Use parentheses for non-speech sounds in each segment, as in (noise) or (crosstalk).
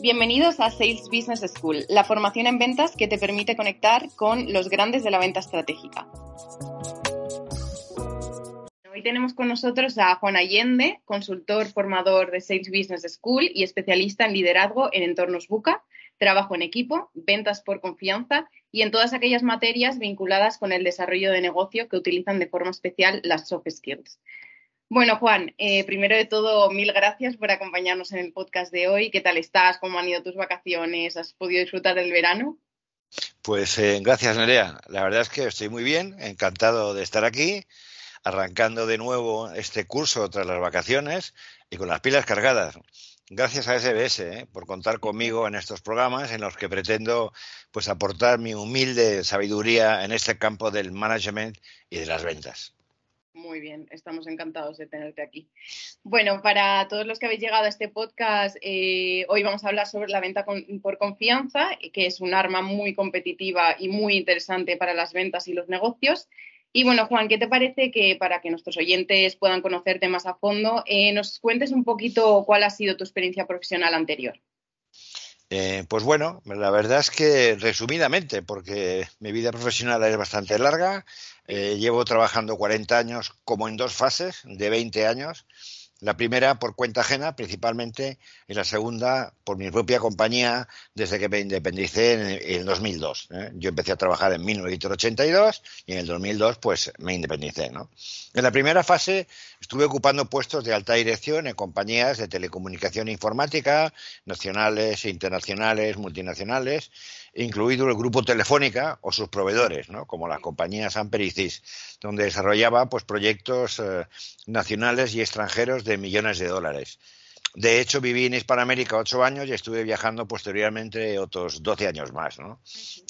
Bienvenidos a Sales Business School, la formación en ventas que te permite conectar con los grandes de la venta estratégica. Hoy tenemos con nosotros a Juan Allende, consultor formador de Sales Business School y especialista en liderazgo en entornos BUCA, trabajo en equipo, ventas por confianza y en todas aquellas materias vinculadas con el desarrollo de negocio que utilizan de forma especial las soft skills. Bueno, Juan, eh, primero de todo, mil gracias por acompañarnos en el podcast de hoy. ¿Qué tal estás? ¿Cómo han ido tus vacaciones? ¿Has podido disfrutar del verano? Pues eh, gracias, Nerea. La verdad es que estoy muy bien, encantado de estar aquí, arrancando de nuevo este curso tras las vacaciones y con las pilas cargadas. Gracias a SBS eh, por contar conmigo en estos programas en los que pretendo pues aportar mi humilde sabiduría en este campo del management y de las ventas. Muy bien, estamos encantados de tenerte aquí. Bueno, para todos los que habéis llegado a este podcast, eh, hoy vamos a hablar sobre la venta por confianza, que es un arma muy competitiva y muy interesante para las ventas y los negocios. Y bueno, Juan, ¿qué te parece que para que nuestros oyentes puedan conocerte más a fondo, eh, nos cuentes un poquito cuál ha sido tu experiencia profesional anterior? Eh, pues bueno, la verdad es que resumidamente, porque mi vida profesional es bastante larga, eh, llevo trabajando 40 años como en dos fases de 20 años la primera por cuenta ajena, principalmente, y la segunda por mi propia compañía desde que me independicé en el 2002. ¿eh? Yo empecé a trabajar en 1982 y en el 2002 pues me independicé. En la primera fase estuve ocupando puestos de alta dirección en compañías de telecomunicación informática, nacionales, internacionales, multinacionales, incluido el grupo Telefónica o sus proveedores, ¿no? como las compañías Amper y donde desarrollaba pues, proyectos eh, nacionales y extranjeros de millones de dólares. De hecho, viví en Hispanoamérica ocho años y estuve viajando posteriormente otros doce años más. ¿no?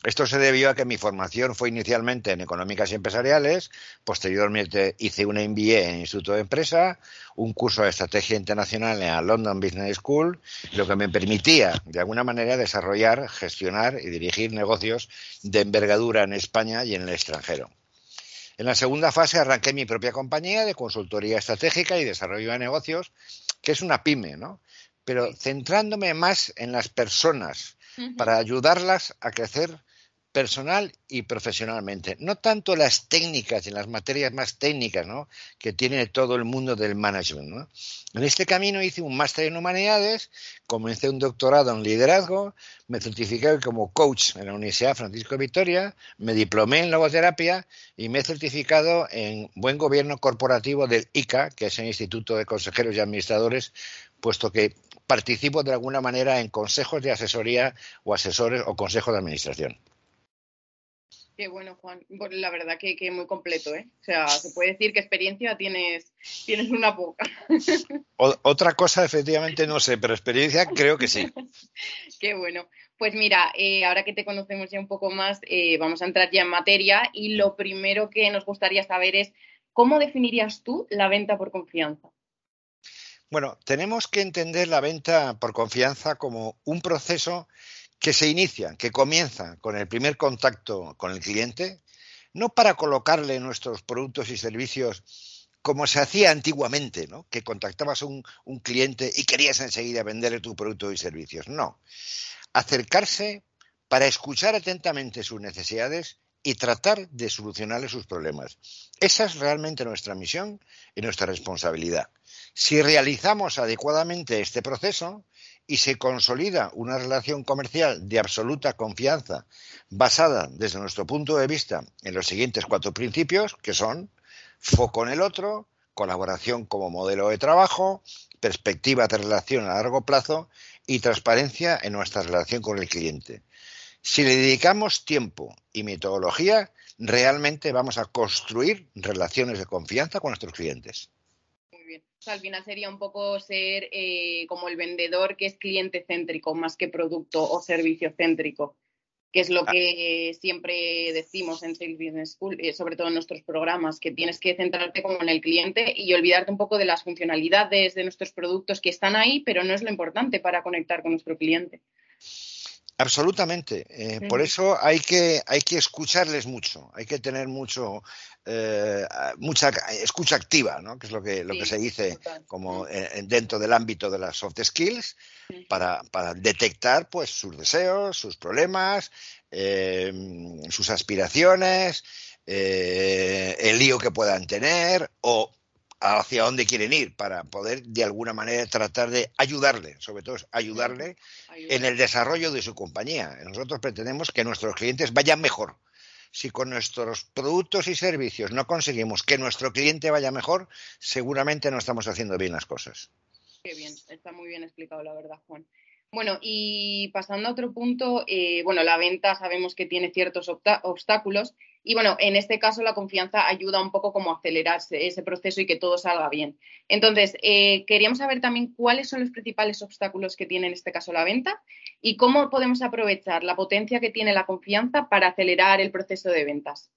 Esto se debió a que mi formación fue inicialmente en económicas y empresariales, posteriormente hice una MBA en Instituto de Empresa, un curso de estrategia internacional en la London Business School, lo que me permitía, de alguna manera, desarrollar, gestionar y dirigir negocios de envergadura en España y en el extranjero. En la segunda fase arranqué mi propia compañía de consultoría estratégica y desarrollo de negocios, que es una pyme, ¿no? Pero centrándome más en las personas para ayudarlas a crecer personal y profesionalmente. No tanto las técnicas y las materias más técnicas ¿no? que tiene todo el mundo del management. En este camino hice un máster en humanidades, comencé un doctorado en liderazgo, me certifiqué como coach en la Universidad Francisco Vitoria, me diplomé en logoterapia y me he certificado en buen gobierno corporativo del ICA, que es el Instituto de Consejeros y Administradores, puesto que participo de alguna manera en consejos de asesoría o asesores o consejos de administración. Qué bueno, Juan. La verdad que, que, muy completo, ¿eh? O sea, se puede decir que experiencia tienes, tienes una poca. (laughs) otra cosa, efectivamente, no sé, pero experiencia creo que sí. (laughs) Qué bueno. Pues mira, eh, ahora que te conocemos ya un poco más, eh, vamos a entrar ya en materia y lo primero que nos gustaría saber es, ¿cómo definirías tú la venta por confianza? Bueno, tenemos que entender la venta por confianza como un proceso que se inicia, que comienza con el primer contacto con el cliente, no para colocarle nuestros productos y servicios como se hacía antiguamente, ¿no? que contactabas a un, un cliente y querías enseguida venderle tu producto y servicios. No. Acercarse para escuchar atentamente sus necesidades y tratar de solucionarle sus problemas. Esa es realmente nuestra misión y nuestra responsabilidad. Si realizamos adecuadamente este proceso, y se consolida una relación comercial de absoluta confianza basada desde nuestro punto de vista en los siguientes cuatro principios, que son foco en el otro, colaboración como modelo de trabajo, perspectiva de relación a largo plazo y transparencia en nuestra relación con el cliente. Si le dedicamos tiempo y metodología, realmente vamos a construir relaciones de confianza con nuestros clientes al final sería un poco ser eh, como el vendedor que es cliente céntrico más que producto o servicio céntrico, que es lo ah. que siempre decimos en Sales Business School, eh, sobre todo en nuestros programas, que tienes que centrarte como en el cliente y olvidarte un poco de las funcionalidades de nuestros productos que están ahí, pero no es lo importante para conectar con nuestro cliente. Absolutamente. Eh, por eso hay que, hay que escucharles mucho, hay que tener mucho, eh, mucha escucha activa, ¿no? que es lo que, lo que se dice como dentro del ámbito de las soft skills, para, para detectar pues, sus deseos, sus problemas, eh, sus aspiraciones, el lío que puedan tener o hacia dónde quieren ir para poder de alguna manera tratar de ayudarle, sobre todo ayudarle en el desarrollo de su compañía. Nosotros pretendemos que nuestros clientes vayan mejor. Si con nuestros productos y servicios no conseguimos que nuestro cliente vaya mejor, seguramente no estamos haciendo bien las cosas. Qué bien, está muy bien explicado, la verdad, Juan. Bueno, y pasando a otro punto, eh, bueno, la venta sabemos que tiene ciertos obstáculos y bueno, en este caso la confianza ayuda un poco como a acelerar ese proceso y que todo salga bien. Entonces, eh, queríamos saber también cuáles son los principales obstáculos que tiene en este caso la venta y cómo podemos aprovechar la potencia que tiene la confianza para acelerar el proceso de ventas.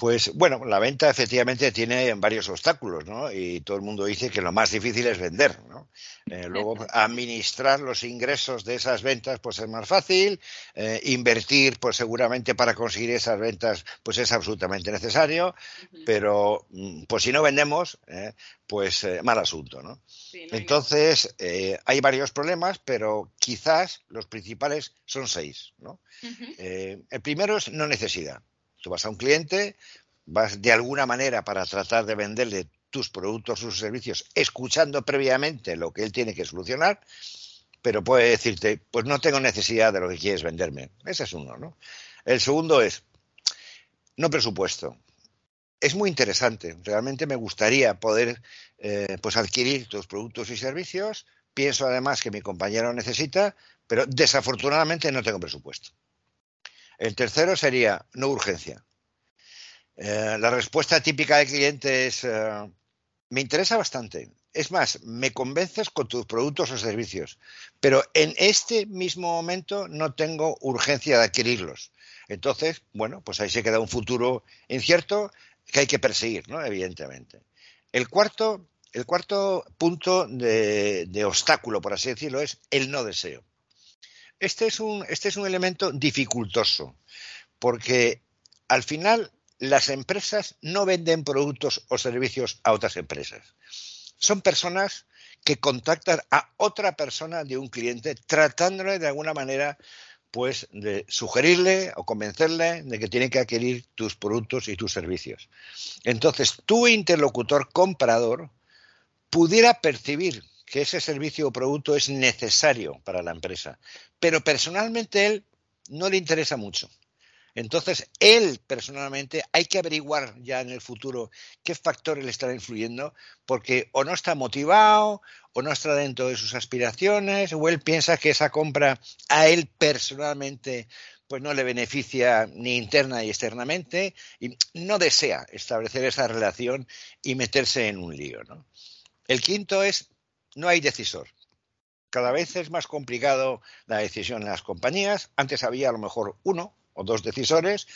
Pues bueno, la venta efectivamente tiene varios obstáculos, ¿no? Y todo el mundo dice que lo más difícil es vender, ¿no? Eh, luego, administrar los ingresos de esas ventas, pues es más fácil. Eh, invertir, pues seguramente para conseguir esas ventas, pues es absolutamente necesario. Pero, mm, pues si no vendemos, eh, pues mal asunto, ¿no? Entonces, hay varios problemas, pero quizás los principales son seis, ¿no? el primero es no necesidad. Tú vas a un cliente, vas de alguna manera para tratar de venderle tus productos sus servicios, escuchando previamente lo que él tiene que solucionar, pero puede decirte, pues no tengo necesidad de lo que quieres venderme. Ese es uno, ¿no? El segundo es, no presupuesto. Es muy interesante. Realmente me gustaría poder eh, pues adquirir tus productos y servicios. Pienso además que mi compañero necesita, pero desafortunadamente no tengo presupuesto. El tercero sería no urgencia. Eh, la respuesta típica del cliente es, eh, me interesa bastante. Es más, me convences con tus productos o servicios, pero en este mismo momento no tengo urgencia de adquirirlos. Entonces, bueno, pues ahí se queda un futuro incierto que hay que perseguir, ¿no? Evidentemente. El cuarto, el cuarto punto de, de obstáculo, por así decirlo, es el no deseo este es un, este es un elemento dificultoso, porque al final las empresas no venden productos o servicios a otras empresas. Son personas que contactan a otra persona de un cliente tratándole de alguna manera pues de sugerirle o convencerle de que tiene que adquirir tus productos y tus servicios. Entonces, tu interlocutor comprador pudiera percibir que ese servicio o producto es necesario para la empresa, pero personalmente él no le interesa mucho. Entonces, él personalmente hay que averiguar ya en el futuro qué factores le están influyendo, porque o no está motivado, o no está dentro de sus aspiraciones, o él piensa que esa compra a él personalmente pues no le beneficia ni interna y externamente, y no desea establecer esa relación y meterse en un lío. El quinto es no hay decisor. Cada vez es más complicado la decisión en las compañías. Antes había a lo mejor uno o dos decisores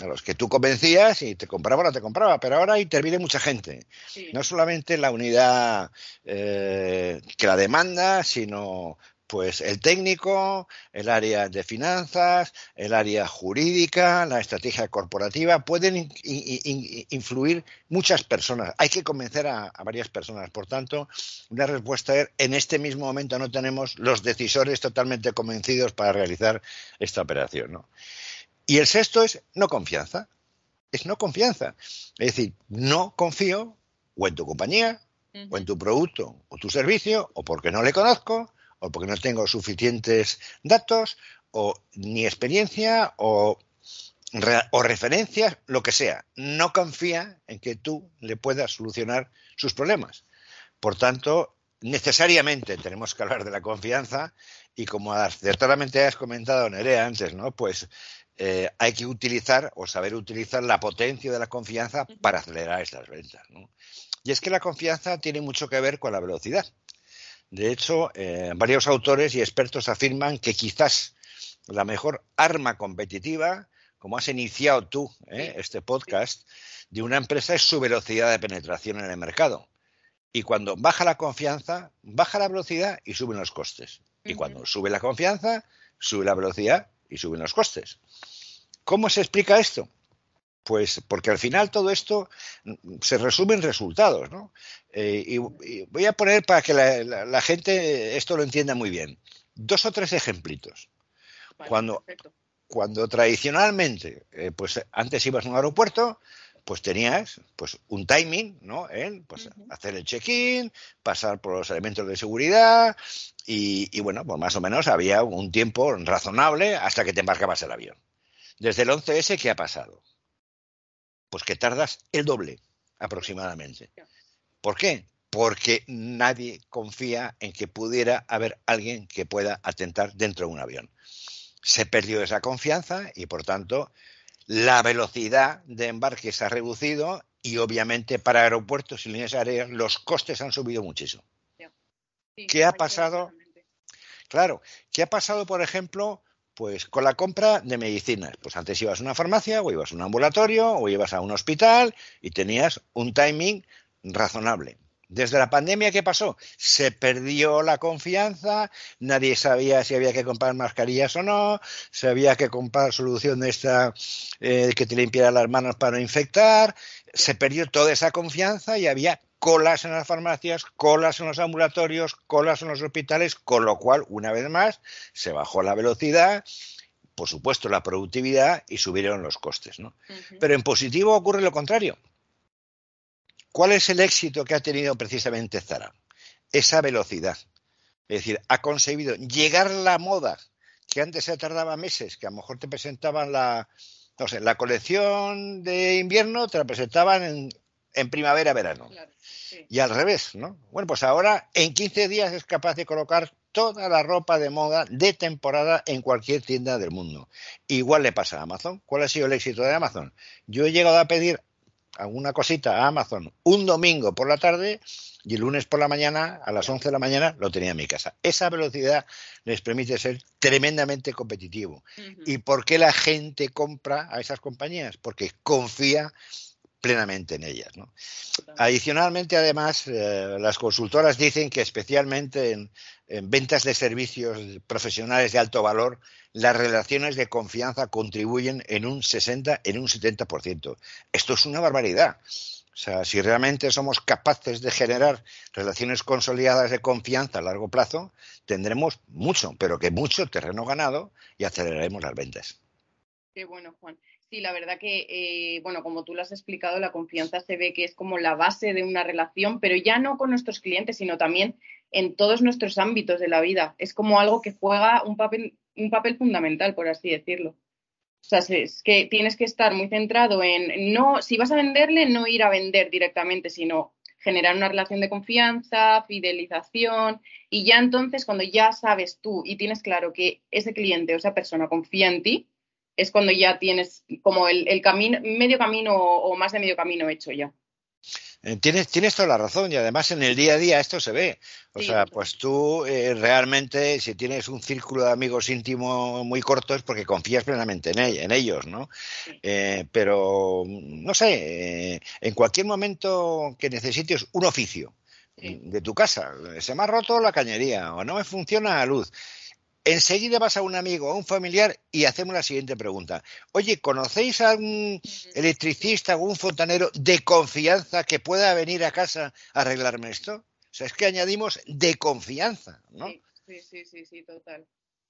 a los que tú convencías y te compraba o no te compraba, pero ahora interviene mucha gente. No solamente la unidad eh, que la demanda, sino pues el técnico, el área de finanzas, el área jurídica, la estrategia corporativa, pueden influir muchas personas. Hay que convencer a, varias personas. Por tanto, una respuesta es, en este mismo momento no tenemos los decisores totalmente convencidos para realizar esta operación. Y el sexto es no confianza. Es no confianza. Es decir, no confío o en tu compañía, o en tu producto, o tu servicio, o porque no le conozco, o porque no tengo suficientes datos, o ni experiencia, o, o referencias, lo que sea. No confía en que tú le puedas solucionar sus problemas. Por tanto, necesariamente tenemos que hablar de la confianza y como acertadamente has comentado, Nerea, antes, ¿no? Pues eh, hay que utilizar o saber utilizar la potencia de la confianza para acelerar estas ventas. Y es que la confianza tiene mucho que ver con la velocidad. De hecho, eh, varios autores y expertos afirman que quizás la mejor arma competitiva, como has iniciado tú eh, este podcast, de una empresa es su velocidad de penetración en el mercado. Y cuando baja la confianza, baja la velocidad y suben los costes. Y cuando sube la confianza, sube la velocidad y suben los costes. ¿Cómo se explica esto? Pues porque al final todo esto mm, se resume en resultados, ¿no? Eh, y, voy a poner para que la, gente esto lo entienda muy bien. Dos o tres ejemplitos. cuando, cuando tradicionalmente, eh, pues antes ibas a un aeropuerto, pues tenías pues un timing, ¿no? En pues, hacer el check-in, pasar por los elementos de seguridad y, y, bueno, pues más o menos había un tiempo razonable hasta que te embarcabas el avión. Desde el 11S, ¿qué ha pasado? Pues que tardas el doble aproximadamente. ¿Por qué? Porque nadie confía en que pudiera haber alguien que pueda atentar dentro de un avión. Se perdió esa confianza y, por tanto, la velocidad de embarque se ha reducido y, obviamente, para aeropuertos y líneas aéreas los costes han subido muchísimo. ¿Qué ha pasado? Claro, ¿qué ha pasado, por ejemplo, pues con la compra de medicinas. Pues antes ibas a una farmacia o ibas a un ambulatorio o ibas a un hospital y tenías un timing razonable. Desde la pandemia, ¿qué pasó? Se perdió la confianza, nadie sabía si había que comprar mascarillas o no, se había que comprar solución de esta eh, que te limpiara las manos para no infectar, se perdió toda esa confianza y había colas en las farmacias, colas en los ambulatorios, colas en los hospitales, con lo cual, una vez más, se bajó la velocidad, por supuesto la productividad y subieron los costes. ¿no? Pero en positivo ocurre lo contrario. ¿Cuál es el éxito que ha tenido precisamente Zara? Esa velocidad. Es decir, ha conseguido llegar la moda que antes se tardaba meses, que a lo mejor te presentaban la, no sé, la colección de invierno, te la presentaban en, en primavera-verano. Y al revés, ¿no? Bueno, pues ahora en 15 días es capaz de colocar toda la ropa de moda de temporada en cualquier tienda del mundo. Igual le pasa a Amazon. ¿Cuál ha sido el éxito de Amazon? Yo he llegado a pedir alguna cosita a Amazon un domingo por la tarde y el lunes por la mañana, a las 11 de la mañana, lo tenía en mi casa. Esa velocidad les permite ser tremendamente competitivo. ¿Y por qué la gente compra a esas compañías? Porque confía plenamente en ellas. ¿no? Adicionalmente, además, eh, las consultoras dicen que especialmente en, ventas de servicios profesionales de alto valor, las relaciones de confianza contribuyen en un 60, en un 70%. Esto es una barbaridad. O sea, si realmente somos capaces de generar relaciones consolidadas de confianza a largo plazo, tendremos mucho, pero que mucho terreno ganado y aceleraremos las ventas. Qué bueno, Juan. Sí, la verdad que, eh, bueno, como tú lo has explicado, la confianza se ve que es como la base de una relación, pero ya no con nuestros clientes, sino también en todos nuestros ámbitos de la vida. Es como algo que juega un papel, un papel fundamental, por así decirlo. O sea, es que tienes que estar muy centrado en, no, si vas a venderle, no ir a vender directamente, sino generar una relación de confianza, fidelización, y ya entonces cuando ya sabes tú y tienes claro que ese cliente o esa persona confía en ti, es cuando ya tienes como el, camino, medio camino o más de medio camino hecho ya. Eh, tienes, tienes toda la razón y además en el día a día esto se ve. O sea, pues tú eh, realmente si tienes un círculo de amigos íntimo muy corto es porque confías plenamente en, en ellos, ¿no? Eh, pero, no sé, en cualquier momento que necesites un oficio de tu casa, se me ha roto la cañería o no me funciona la luz enseguida vas a un amigo o a un familiar y hacemos la siguiente pregunta. Oye, ¿conocéis a un electricista o un fontanero de confianza que pueda venir a casa a arreglarme esto? O sea, es que añadimos de confianza, ¿no? Sí, sí, sí, sí, total.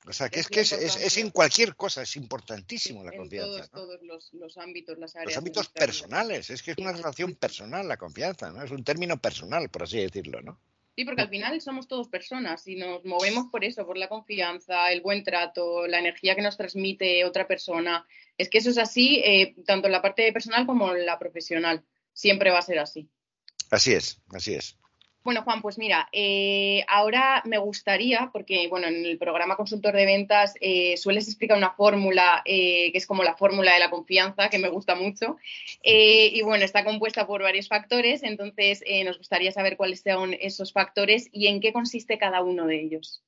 O sea, que es, que es, en cualquier cosa, es importantísimo la confianza. En todos, los, ámbitos, las áreas. Los ámbitos personales, es que es una relación personal la confianza, ¿no? Es un término personal, por así decirlo, ¿no? Sí, porque al final somos todos personas y nos movemos por eso, por la confianza, el buen trato, la energía que nos transmite otra persona. Es que eso es así, eh, tanto en la parte personal como en la profesional. Siempre va a ser así. Así es, así es. Bueno, Juan, pues mira, eh, ahora me gustaría, porque bueno, en el programa Consultor de Ventas eh, sueles explicar una fórmula eh, que es como la fórmula de la confianza, que me gusta mucho. y bueno, está compuesta por varios factores, entonces nos gustaría saber cuáles son esos factores y en qué consiste cada uno de ellos.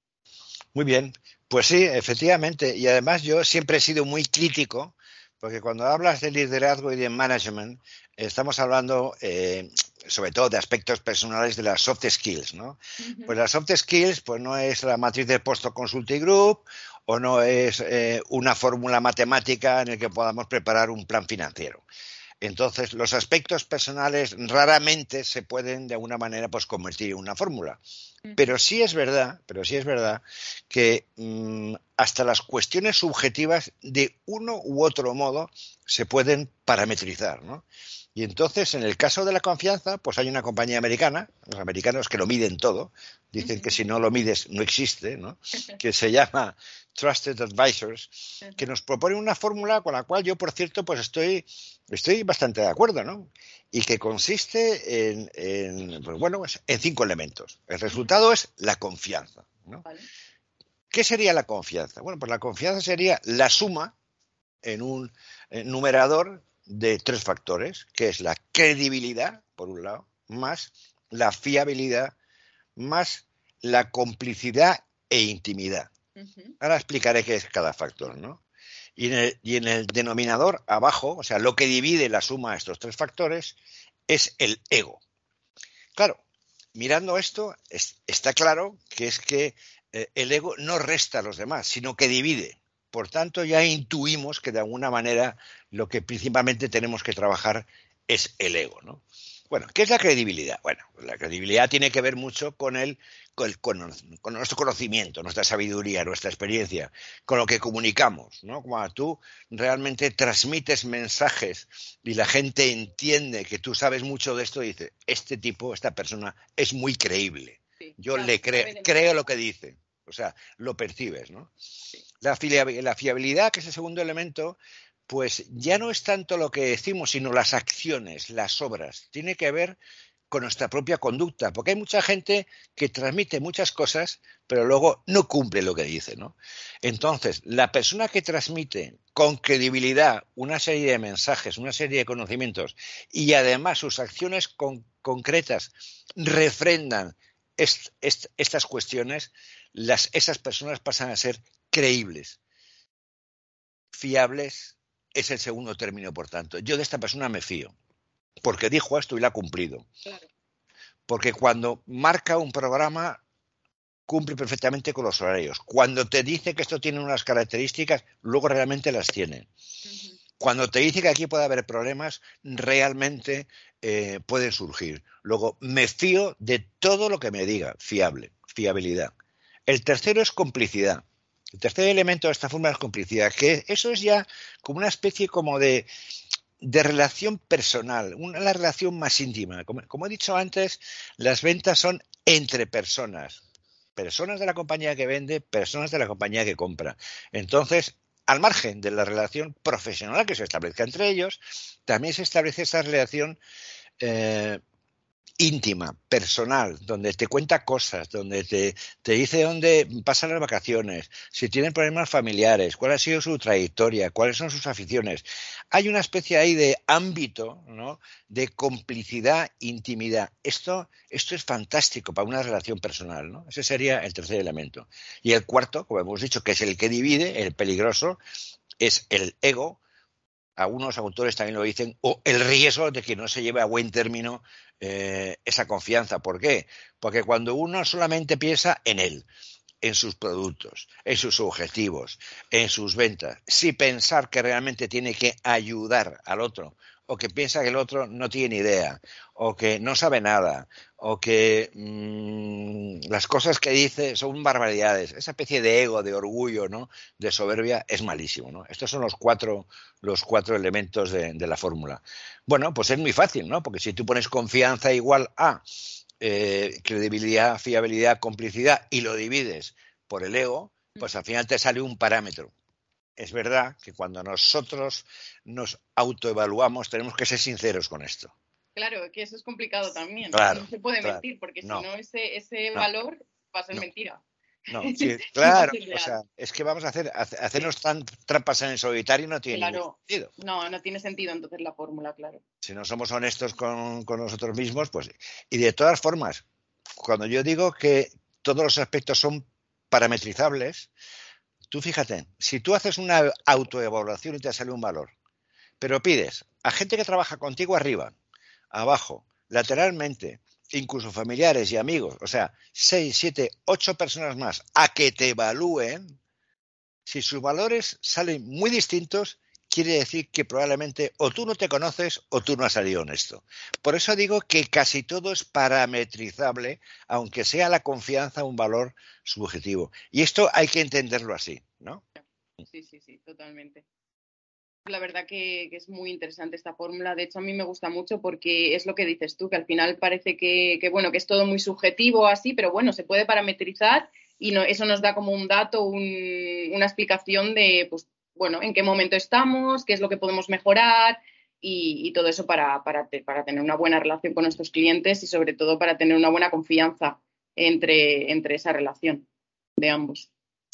Muy bien, pues sí, efectivamente. Y además yo siempre he sido muy crítico porque cuando hablas de liderazgo y de management, estamos hablando sobre todo de aspectos personales de las soft skills, ¿no? Pues las soft skills, pues no es la matriz de Posto Consulting Group o no es eh, una fórmula matemática en la que podamos preparar un plan financiero. Entonces, los aspectos personales raramente se pueden de alguna manera pues convertir en una fórmula. Pero sí es verdad, pero sí es verdad que mm, hasta las cuestiones subjetivas de uno u otro modo se pueden parametrizar, ¿no? Y entonces, en el caso de la confianza, pues hay una compañía americana, los americanos que lo miden todo, dicen que si no lo mides no existe, ¿no? (laughs) Que se llama Trusted Advisors, que nos propone una fórmula con la cual yo, por cierto, pues estoy, estoy bastante de acuerdo, ¿no? Y que consiste en, pues bueno, en cinco elementos. El resultado es la confianza, ¿no? ¿Qué sería la confianza? Bueno, pues la confianza sería la suma en un numerador de tres factores, que es la credibilidad, por un lado, más la fiabilidad, más la complicidad e intimidad. Ahora explicaré qué es cada factor, ¿no? Y en, el, y en, el, denominador abajo, o sea, lo que divide la suma de estos tres factores, es el ego. Claro, mirando esto, está claro que es que eh, el ego no resta a los demás, sino que divide. Por tanto, ya intuimos que de alguna manera lo que principalmente tenemos que trabajar es el ego, ¿no? Bueno, ¿qué es la credibilidad? Bueno, la credibilidad tiene que ver mucho con, el, con, nuestro conocimiento, nuestra sabiduría, nuestra experiencia, con lo que comunicamos, ¿no? Cuando tú realmente transmites mensajes y la gente entiende que tú sabes mucho de esto, dice, este tipo, esta persona es muy creíble. Yo le creo lo que dice. O sea, lo percibes, ¿no? La, fiabilidad, que es el segundo elemento, pues ya no es tanto lo que decimos, sino las acciones, las obras. Tiene que ver con nuestra propia conducta, porque hay mucha gente que transmite muchas cosas, pero luego no cumple lo que dice, ¿no? Entonces, la persona que transmite con credibilidad una serie de mensajes, una serie de conocimientos, y además sus acciones concretas refrendan estas cuestiones, las, esas personas pasan a ser creíbles. Fiables es el segundo término, por tanto. Yo de esta persona me fío, porque dijo esto y lo ha cumplido. Porque cuando marca un programa, cumple perfectamente con los horarios. Cuando te dice que esto tiene unas características, luego realmente las tiene. Cuando te dice que aquí puede haber problemas, realmente eh, pueden surgir. Luego, me fío de todo lo que me diga, fiable, fiabilidad. El tercero es complicidad. El tercer elemento de esta forma es complicidad, que eso es ya como una especie como de, relación personal, una relación más íntima. Como, he dicho antes, las ventas son entre personas. Personas de la compañía que vende, personas de la compañía que compra. Entonces, al margen de la relación profesional que se establezca entre ellos, también se establece esa relación eh, íntima, personal, donde te cuenta cosas, donde te, dice dónde pasan las vacaciones, si tienen problemas familiares, cuál ha sido su trayectoria, cuáles son sus aficiones. Hay una especie ahí de ámbito, ¿no? De complicidad, intimidad. Esto, esto es fantástico para una relación personal, ¿no? Ese sería el tercer elemento. Y el cuarto, como hemos dicho, que es el que divide, el peligroso, es el ego, algunos autores también lo dicen, o el riesgo de que no se lleve a buen término eh, esa confianza. ¿Por qué? Porque cuando uno solamente piensa en él, en sus productos, en sus objetivos, en sus ventas, sin pensar que realmente tiene que ayudar al otro o que piensa que el otro no tiene idea, o que no sabe nada, o que mm, las cosas que dice son barbaridades. Esa especie de ego, de orgullo, ¿no? de soberbia, es malísimo. ¿no? Estos son los cuatro, los cuatro elementos de, la fórmula. Bueno, pues es muy fácil, ¿no? Porque si tú pones confianza igual a eh, credibilidad, fiabilidad, complicidad y lo divides por el ego, pues al final te sale un parámetro es verdad que cuando nosotros nos autoevaluamos tenemos que ser sinceros con esto. Claro, que eso es complicado también. no se puede mentir, porque si no, ese, ese valor va a ser mentira. No, (laughs) claro, o sea, es que vamos a hacer hacernos tan trampas en el solitario no tiene sentido. No, no tiene sentido entonces la fórmula, claro. Si no somos honestos con, con nosotros mismos, pues y de todas formas, cuando yo digo que todos los aspectos son parametrizables, Tú fíjate, si tú haces una autoevaluación y te sale un valor, pero pides a gente que trabaja contigo arriba, abajo, lateralmente, incluso familiares y amigos, o sea, seis, siete, ocho personas más, a que te evalúen, si sus valores salen muy distintos, quiere decir que probablemente o tú no te conoces o tú no has salido honesto. Por eso digo que casi todo es parametrizable, aunque sea la confianza un valor subjetivo. Y esto hay que entenderlo así, ¿no? Sí, sí, sí, totalmente. La verdad que, es muy interesante esta fórmula. De hecho, a mí me gusta mucho porque es lo que dices tú, que al final parece que, bueno, que es todo muy subjetivo así, pero bueno, se puede parametrizar y eso nos da como un dato, una explicación de, pues, bueno, en qué momento estamos, qué es lo que podemos mejorar y, todo eso para, para, tener una buena relación con nuestros clientes y sobre todo para tener una buena confianza entre, entre esa relación de ambos.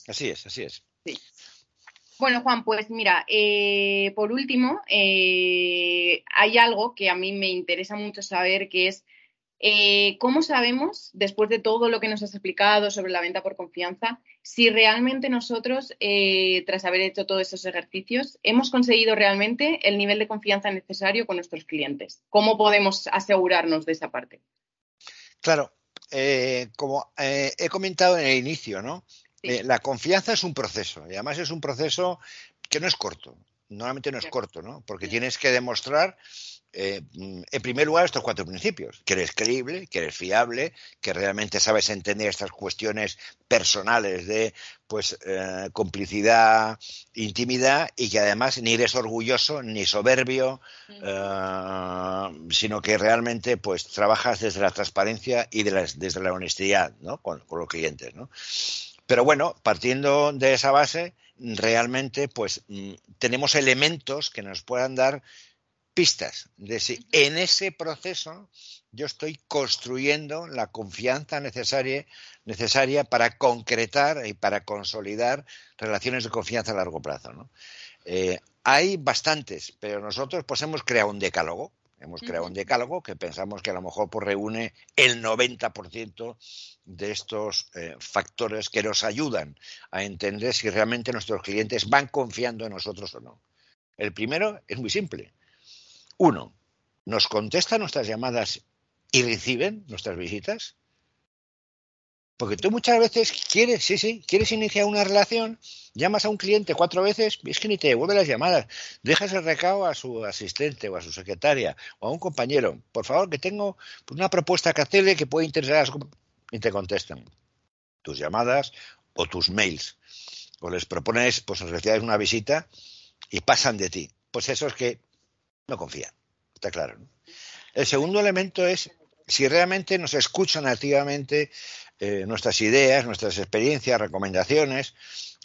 Así es, así es. Sí. Bueno, Juan, pues mira, eh, por último, eh, hay algo que a mí me interesa mucho saber, que es eh, ¿Cómo sabemos, después de todo lo que nos has explicado sobre la venta por confianza, si realmente nosotros, eh, tras haber hecho todos esos ejercicios, hemos conseguido realmente el nivel de confianza necesario con nuestros clientes? ¿Cómo podemos asegurarnos de esa parte? Claro, eh, como he comentado en el inicio, ¿no? la confianza es un proceso y además es un proceso que no es corto. Normalmente no es corto, ¿no? Porque tienes que demostrar eh, en primer lugar, estos cuatro principios, que eres creíble, que eres fiable, que realmente sabes entender estas cuestiones personales de pues eh, complicidad, intimidad y que además ni eres orgulloso ni soberbio, eh, sino que realmente pues trabajas desde la transparencia y desde la honestidad ¿no? con, los clientes. ¿no? Pero bueno, partiendo de esa base, realmente pues mm, tenemos elementos que nos puedan dar pistas de si en ese proceso yo estoy construyendo la confianza necesaria, necesaria para concretar y para consolidar relaciones de confianza a largo plazo. Eh, hay bastantes, pero nosotros pues hemos creado un decálogo. Hemos creado un decálogo que pensamos que a lo mejor pues, reúne el 90% de estos eh, factores que nos ayudan a entender si realmente nuestros clientes van confiando en nosotros o no. El primero es muy simple uno, ¿nos contestan nuestras llamadas y reciben nuestras visitas? Porque tú muchas veces quieres, sí, sí, quieres iniciar una relación, llamas a un cliente cuatro veces es que ni te devuelve las llamadas. Dejas el recado a su asistente o a su secretaria o a un compañero. Por favor, que tengo una propuesta que hacerle que puede interesar a su... Y te contestan tus llamadas o tus mails. O les propones, pues recibes una visita y pasan de ti. Pues eso es que no confía, está claro. El segundo elemento es si realmente nos escuchan activamente eh, nuestras ideas, nuestras experiencias, recomendaciones,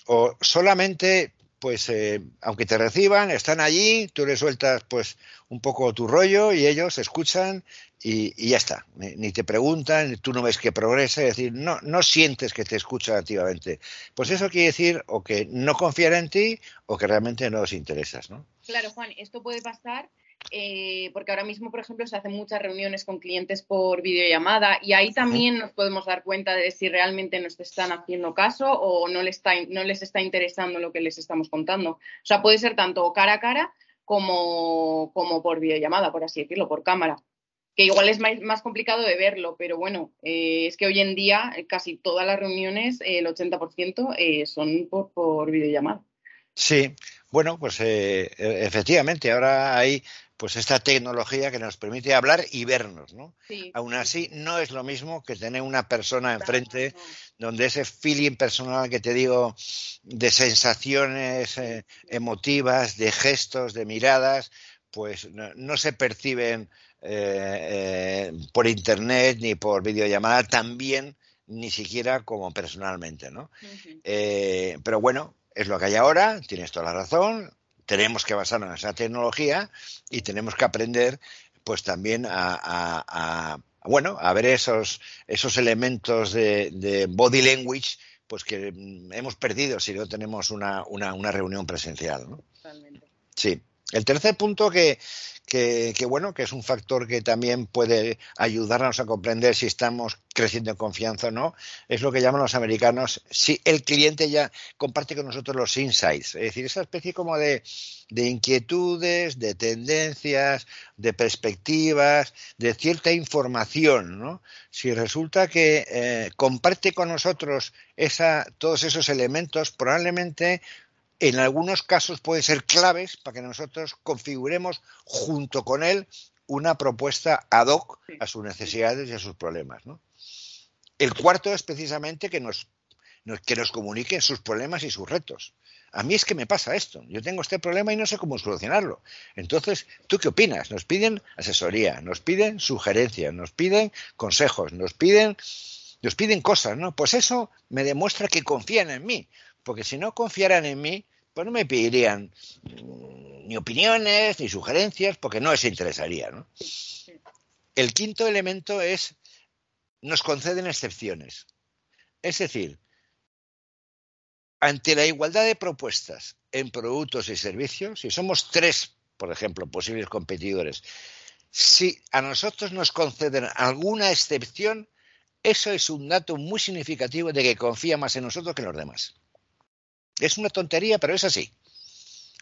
o solamente, pues, eh, aunque te reciban, están allí, tú les sueltas, pues, un poco tu rollo y ellos escuchan y, ya está. Ni, te preguntan, tú no ves que progrese, es decir, no, no sientes que te escuchan activamente. Pues eso quiere decir o que no confían en ti o que realmente no os interesas, ¿no? Claro, Juan, esto puede pasar eh, porque ahora mismo, por ejemplo, se hacen muchas reuniones con clientes por videollamada y ahí también nos podemos dar cuenta de si realmente nos están haciendo caso o no les está, no les está interesando lo que les estamos contando. O sea, puede ser tanto cara a cara como, como por videollamada, por así decirlo, por cámara. Que igual es más, complicado de verlo, pero bueno, eh, es que hoy en día casi todas las reuniones, el 80% eh, son por, por videollamada. Sí, bueno, pues eh, e, efectivamente, ahora hay pues esta tecnología que nos permite hablar y vernos, ¿no? Aún así, no es lo mismo que tener una persona enfrente donde ese feeling personal que te digo de sensaciones eh, emotivas, de gestos, de miradas, pues no, se perciben eh, por internet ni por videollamada tan bien ni siquiera como personalmente, ¿no? pero bueno, es lo que hay ahora, tienes toda la razón, tenemos que basarnos en esa tecnología y tenemos que aprender pues también a, bueno, a ver esos, esos elementos de, body language pues que hemos perdido si no tenemos una, una, reunión presencial. ¿no? Totalmente. Sí. El tercer punto que, que, bueno, que es un factor que también puede ayudarnos a comprender si estamos creciendo en confianza o no, es lo que llaman los americanos, si el cliente ya comparte con nosotros los insights, es decir, esa especie como de, inquietudes, de tendencias, de perspectivas, de cierta información, ¿no? Si resulta que eh, comparte con nosotros esa, todos esos elementos, probablemente en algunos casos pueden ser claves para que nosotros configuremos junto con él una propuesta ad hoc a sus necesidades y a sus problemas. El cuarto es precisamente que nos, que nos comuniquen sus problemas y sus retos. A mí es que me pasa esto. Yo tengo este problema y no sé cómo solucionarlo. Entonces, ¿tú qué opinas? Nos piden asesoría, nos piden sugerencias, nos piden consejos, nos piden, nos piden cosas, ¿no? Pues eso me demuestra que confían en mí porque si no confiaran en mí, pues no me pedirían ni opiniones ni sugerencias, porque no les interesaría. ¿no? El quinto elemento es, nos conceden excepciones. Es decir, ante la igualdad de propuestas en productos y servicios, si somos tres, por ejemplo, posibles competidores, si a nosotros nos conceden alguna excepción, eso es un dato muy significativo de que confía más en nosotros que en los demás. Es una tontería, pero es así.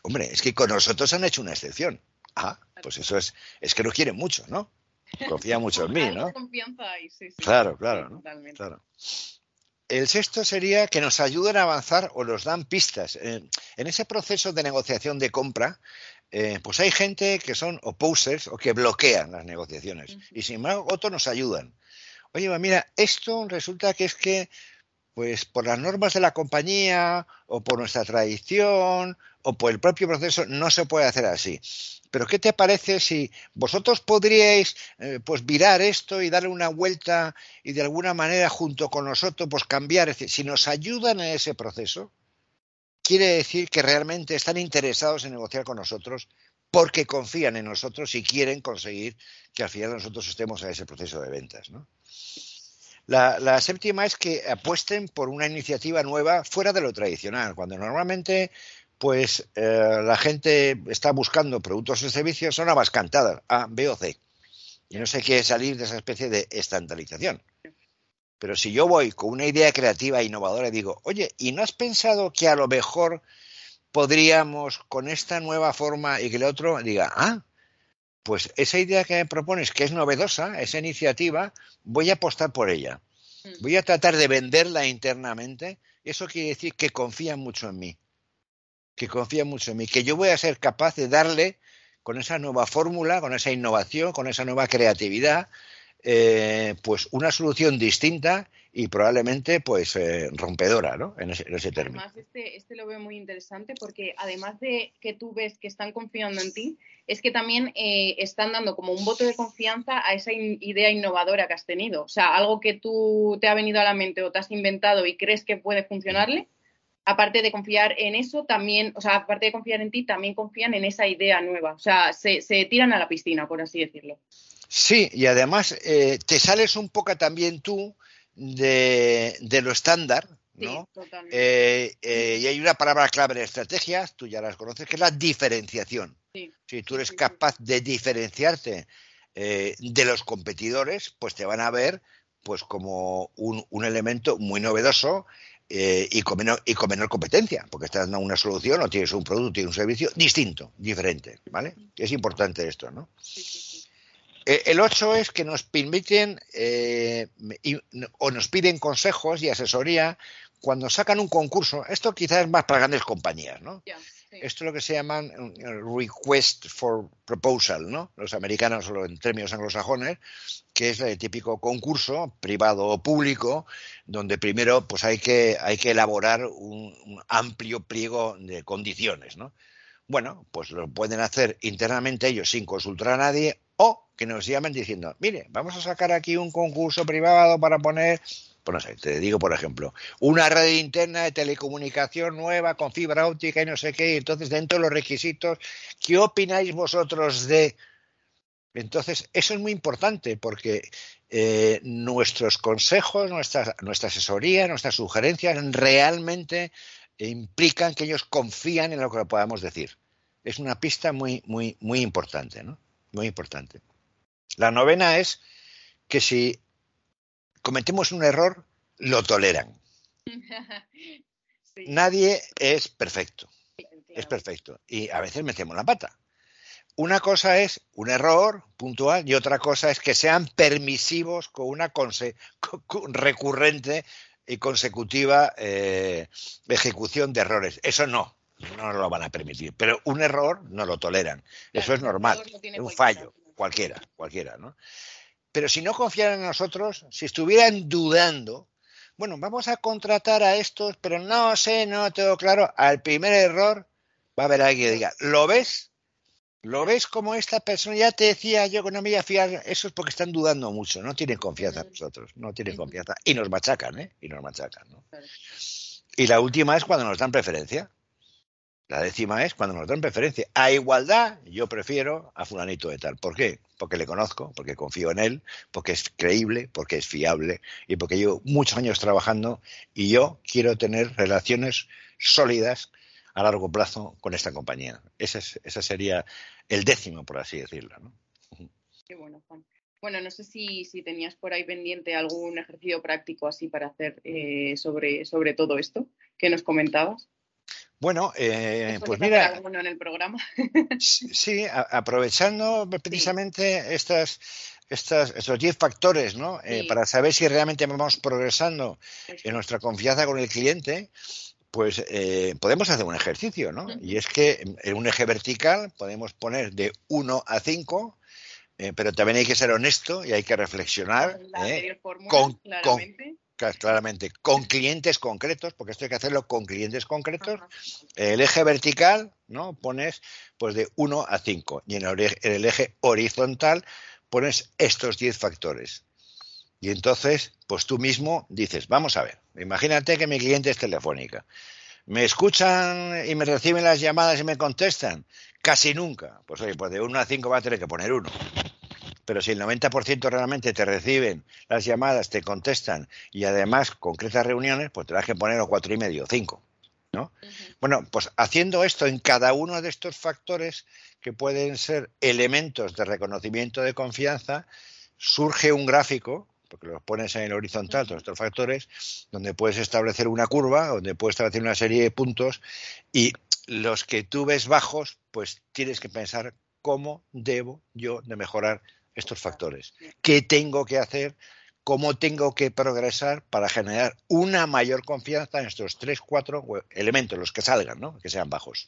Hombre, es que con nosotros han hecho una excepción. Ah, pues eso es, es que nos quieren mucho, ¿no? Confía (laughs) mucho en mí, ¿no? Claro, claro, claro. El sexto sería que nos ayuden a avanzar o nos dan pistas. en ese proceso de negociación de compra, eh, pues hay gente que son opposers o que bloquean las negociaciones. Y sin embargo, otros nos ayudan. Oye, mira, esto resulta que es que pues por las normas de la compañía o por nuestra tradición o por el propio proceso no se puede hacer así. Pero ¿qué te parece si vosotros podríais eh, pues virar esto y darle una vuelta y de alguna manera junto con nosotros pues cambiar? Si nos ayudan en ese proceso, quiere decir que realmente están interesados en negociar con nosotros porque confían en nosotros y quieren conseguir que al final nosotros estemos en ese proceso de ventas, ¿no? La, séptima es que apuesten por una iniciativa nueva fuera de lo tradicional, cuando normalmente pues eh, la gente está buscando productos y servicios, son abascantadas, A, B o C. Y no se quiere salir de esa especie de estandarización. Pero si yo voy con una idea creativa e innovadora y digo, oye, ¿y no has pensado que a lo mejor podríamos con esta nueva forma y que el otro diga, ah, pues esa idea que me propones, que es novedosa, esa iniciativa, voy a apostar por ella. Mm. Voy a tratar de venderla internamente. Eso quiere decir que confía mucho en mí. Que confía mucho en mí. Que yo voy a ser capaz de darle con esa nueva fórmula, con esa innovación, con esa nueva creatividad, eh, pues una solución distinta y probablemente pues eh, rompedora ¿no? en, ese, término. Además, este, este lo veo muy interesante porque además de que tú ves que están confiando en ti, es que también eh, están dando como un voto de confianza a esa idea innovadora que has tenido. O sea, algo que tú te ha venido a la mente o te has inventado y crees que puede funcionarle, aparte de confiar en eso, también, o sea, aparte de confiar en ti, también confían en esa idea nueva. O sea, se, se tiran a la piscina, por así decirlo. Sí, y además eh, te sales un poco también tú de, lo estándar, ¿no? Eh, eh, y hay una palabra clave en estrategias, tú ya las conoces, que es la diferenciación. Si tú eres capaz de diferenciarte eh, de los competidores, pues te van a ver pues como un, un elemento muy novedoso y, con menor, y con menor competencia, porque estás dando una solución o tienes un producto y un servicio distinto, diferente, ¿vale? Es importante esto, ¿no? Eh, el 8 es que nos permiten eh, o nos piden consejos y asesoría cuando sacan un concurso. Esto quizás es más para grandes compañías, ¿no? Esto es lo que se llaman mm, request for proposal, ¿no? Los americanos o en términos anglosajones, que es el típico concurso privado o público, donde primero pues hay que, hay que elaborar un, un amplio pliego de condiciones, ¿no? Bueno, pues lo pueden hacer internamente ellos sin consultar a nadie o que nos llamen diciendo, mire, vamos a sacar aquí un concurso privado para poner, pues no sé, te digo por ejemplo, una red interna de telecomunicación nueva con fibra óptica y no sé qué, y entonces dentro de los requisitos, ¿qué opináis vosotros de...? Entonces, eso es muy importante porque eh, nuestros consejos, nuestra, nuestra asesoría, nuestras sugerencias realmente implican que ellos confían en lo que podamos decir. es una pista muy, muy, muy importante, ¿no? Muy importante. La novena es que si cometemos un error, lo toleran. (laughs) Nadie es perfecto. Es perfecto. Y a veces metemos la pata. Una cosa es un error puntual y otra cosa es que sean permisivos con una recurrente y consecutiva eh, ejecución de errores. Eso no, no lo van a permitir. Pero un error no lo toleran. Eso es normal. un fallo, cualquiera, cualquiera, ¿no? Pero si no confiaran en nosotros, si estuvieran dudando, bueno, vamos a contratar a estos, pero no sé, no tengo claro, al primer error va a haber alguien que diga, ¿lo ves? ¿Lo ves como esta persona? Ya te decía yo que no me iba a fiar. Eso es porque están dudando mucho. No tienen confianza en nosotros. No tienen confianza. Y nos machacan, ¿eh? Y nos machacan, ¿no? Y la última es cuando nos dan preferencia. La décima es cuando nos dan preferencia. A igualdad, yo prefiero a fulanito de tal. ¿Por qué? Porque le conozco, porque confío en él, porque es creíble, porque es fiable y porque llevo muchos años trabajando y yo quiero tener relaciones sólidas a largo plazo con esta compañía. Ese, sería el décimo, por así decirlo. ¿no? Qué bueno, Juan. Bueno, no sé si, si, tenías por ahí pendiente algún ejercicio práctico así para hacer eh, sobre, sobre todo esto que nos comentabas. Bueno, eh, pues mira. en el programa. sí, aprovechando precisamente estas, estas, estos 10 factores, ¿no? Eh, para saber si realmente vamos progresando en nuestra confianza con el cliente, pues eh, podemos hacer un ejercicio, ¿no? Y es que en un eje vertical podemos poner de 1 a 5, eh, pero también hay que ser honesto y hay que reflexionar ¿eh? con, claramente. Con, clientes concretos, porque esto hay que hacerlo con clientes concretos. El eje vertical, ¿no? Pones pues de 1 a 5 y en el eje horizontal pones estos 10 factores. Y entonces, pues tú mismo dices, vamos a ver, imagínate que mi cliente es telefónica. ¿Me escuchan y me reciben las llamadas y me contestan? Casi nunca. Pues oye, pues de 1 a 5 va a tener que poner uno. Pero si el 90% realmente te reciben las llamadas, te contestan y además concretas reuniones, pues tendrás que poner o cuatro y medio, cinco. ¿no? Bueno, pues haciendo esto en cada uno de estos factores que pueden ser elementos de reconocimiento de confianza, surge un gráfico porque los pones en el horizontal, todos estos factores, donde puedes establecer una curva, donde puedes establecer una serie de puntos y los que tú ves bajos, pues tienes que pensar cómo debo yo de mejorar estos factores. ¿Qué tengo que hacer? ¿Cómo tengo que progresar para generar una mayor confianza en estos tres, cuatro elementos, los que salgan, ¿no? que sean bajos?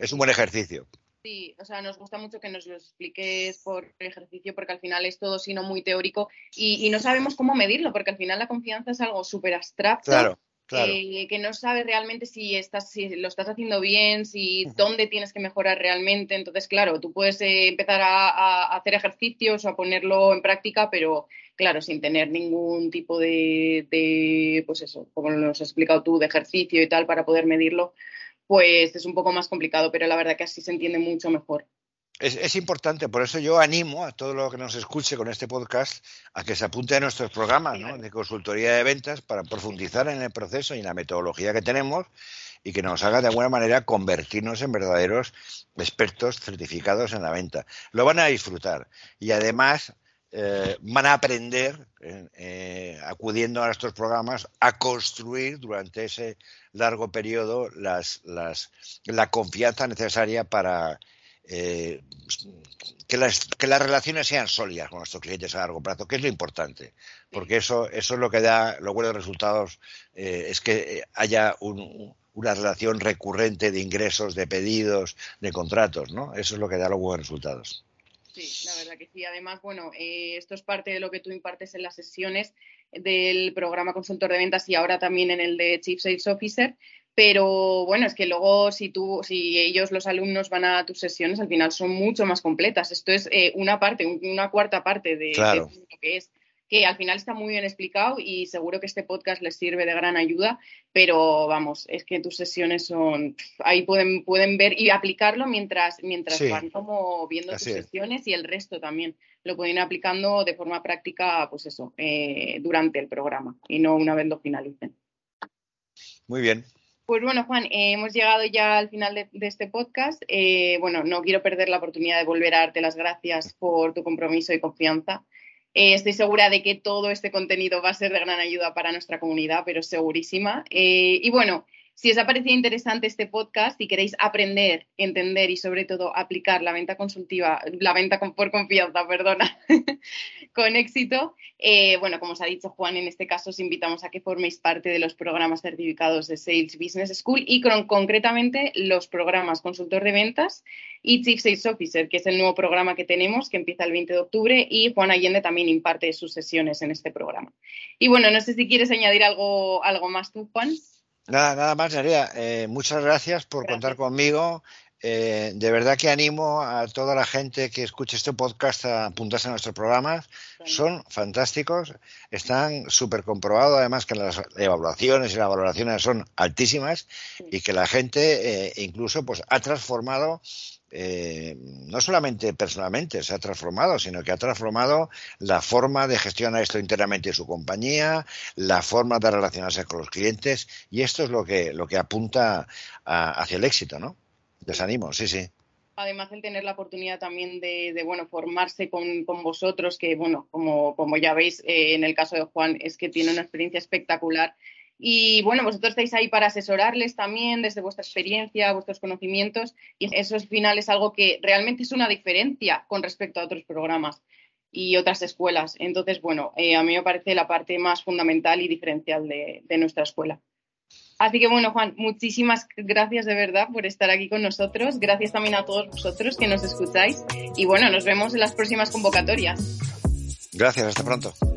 es un buen ejercicio. Sí, o sea, nos gusta mucho que nos lo expliques por ejercicio porque al final es todo sino muy teórico y, no sabemos cómo medirlo porque al final la confianza es algo súper abstracto. Claro. Eh, que no sabes realmente si estás si lo estás haciendo bien, si dónde tienes que mejorar realmente. Entonces, claro, tú puedes eh, empezar a, hacer ejercicios o a ponerlo en práctica, pero claro, sin tener ningún tipo de, de, pues eso, como nos has explicado tú, de ejercicio y tal para poder medirlo, pues es un poco más complicado, pero la verdad que así se entiende mucho mejor. Es, importante, por eso yo animo a todo lo que nos escuche con este podcast a que se apunte a nuestros programas de consultoría de ventas para profundizar en el proceso y en la metodología que tenemos y que nos haga de alguna manera convertirnos en verdaderos expertos certificados en la venta. Lo van a disfrutar y además eh, van a aprender, eh, eh, acudiendo a estos programas, a construir durante ese largo periodo las, las, la confianza necesaria para que, las, que las relaciones sean sólidas con nuestros clientes a largo plazo, que es lo importante, porque eso, eso es lo que da los buenos resultados, es que haya una relación recurrente de ingresos, de pedidos, de contratos, ¿no? Eso es lo que da los buenos resultados. Sí, la verdad que sí. Además, bueno, eh, esto es parte de lo que tú impartes en las sesiones del programa consultor de ventas y ahora también en el de Chief Sales Officer. Pero bueno, es que luego si tú, si ellos, los alumnos, van a tus sesiones, al final son mucho más completas. Esto es eh, una parte, una cuarta parte de, de lo que es que al final está muy bien explicado y seguro que este podcast les sirve de gran ayuda, pero vamos, es que tus sesiones son, ahí pueden, pueden ver y aplicarlo mientras, mientras van como viendo tus sesiones y el resto también lo pueden ir aplicando de forma práctica, pues eso, eh, durante el programa y no una vez lo finalicen. Muy bien. Pues bueno, Juan, eh, hemos llegado ya al final de, este podcast. Eh, bueno, no quiero perder la oportunidad de volver a darte las gracias por tu compromiso y confianza. Eh, estoy segura de que todo este contenido va a ser de gran ayuda para nuestra comunidad, pero segurísima. y bueno, si os ha parecido interesante este podcast y queréis aprender, entender y sobre todo aplicar la venta consultiva, la venta por confianza, perdona, (laughs) con éxito, eh, bueno, como os ha dicho Juan, en este caso os invitamos a que forméis parte de los programas certificados de Sales Business School y concretamente los programas Consultor de Ventas y Chief Sales Officer, que es el nuevo programa que tenemos que empieza el 20 de octubre y Juan Allende también imparte sus sesiones en este programa. Y bueno, no sé si quieres añadir algo, algo más tú, Juan. Nada, nada más, María. Eh, muchas gracias por contar conmigo. Eh, de verdad que animo a toda la gente que escuche este podcast a apuntarse a nuestros programas. Son fantásticos, están súper comprobados, además que las evaluaciones y las valoraciones son altísimas y que la gente eh, incluso pues ha transformado eh, no solamente personalmente se ha transformado, sino que ha transformado la forma de gestionar esto internamente en su compañía, la forma de relacionarse con los clientes, y esto es lo que, lo que apunta hacia el éxito, ¿no? Desanimo, sí, sí. Además, el tener la oportunidad también de, bueno, formarse con, vosotros, que, bueno, como, como ya veis, eh, en el caso de Juan, es que tiene una experiencia espectacular y bueno, vosotros estáis ahí para asesorarles también desde vuestra experiencia, vuestros conocimientos, y eso al final es algo que realmente es una diferencia con respecto a otros programas y otras escuelas. Entonces, bueno, eh, a mí me parece la parte más fundamental y diferencial de, de nuestra escuela. Así que bueno, Juan, muchísimas gracias de verdad por estar aquí con nosotros. Gracias también a todos vosotros que nos escucháis. Y bueno, nos vemos en las próximas convocatorias. Gracias, hasta pronto.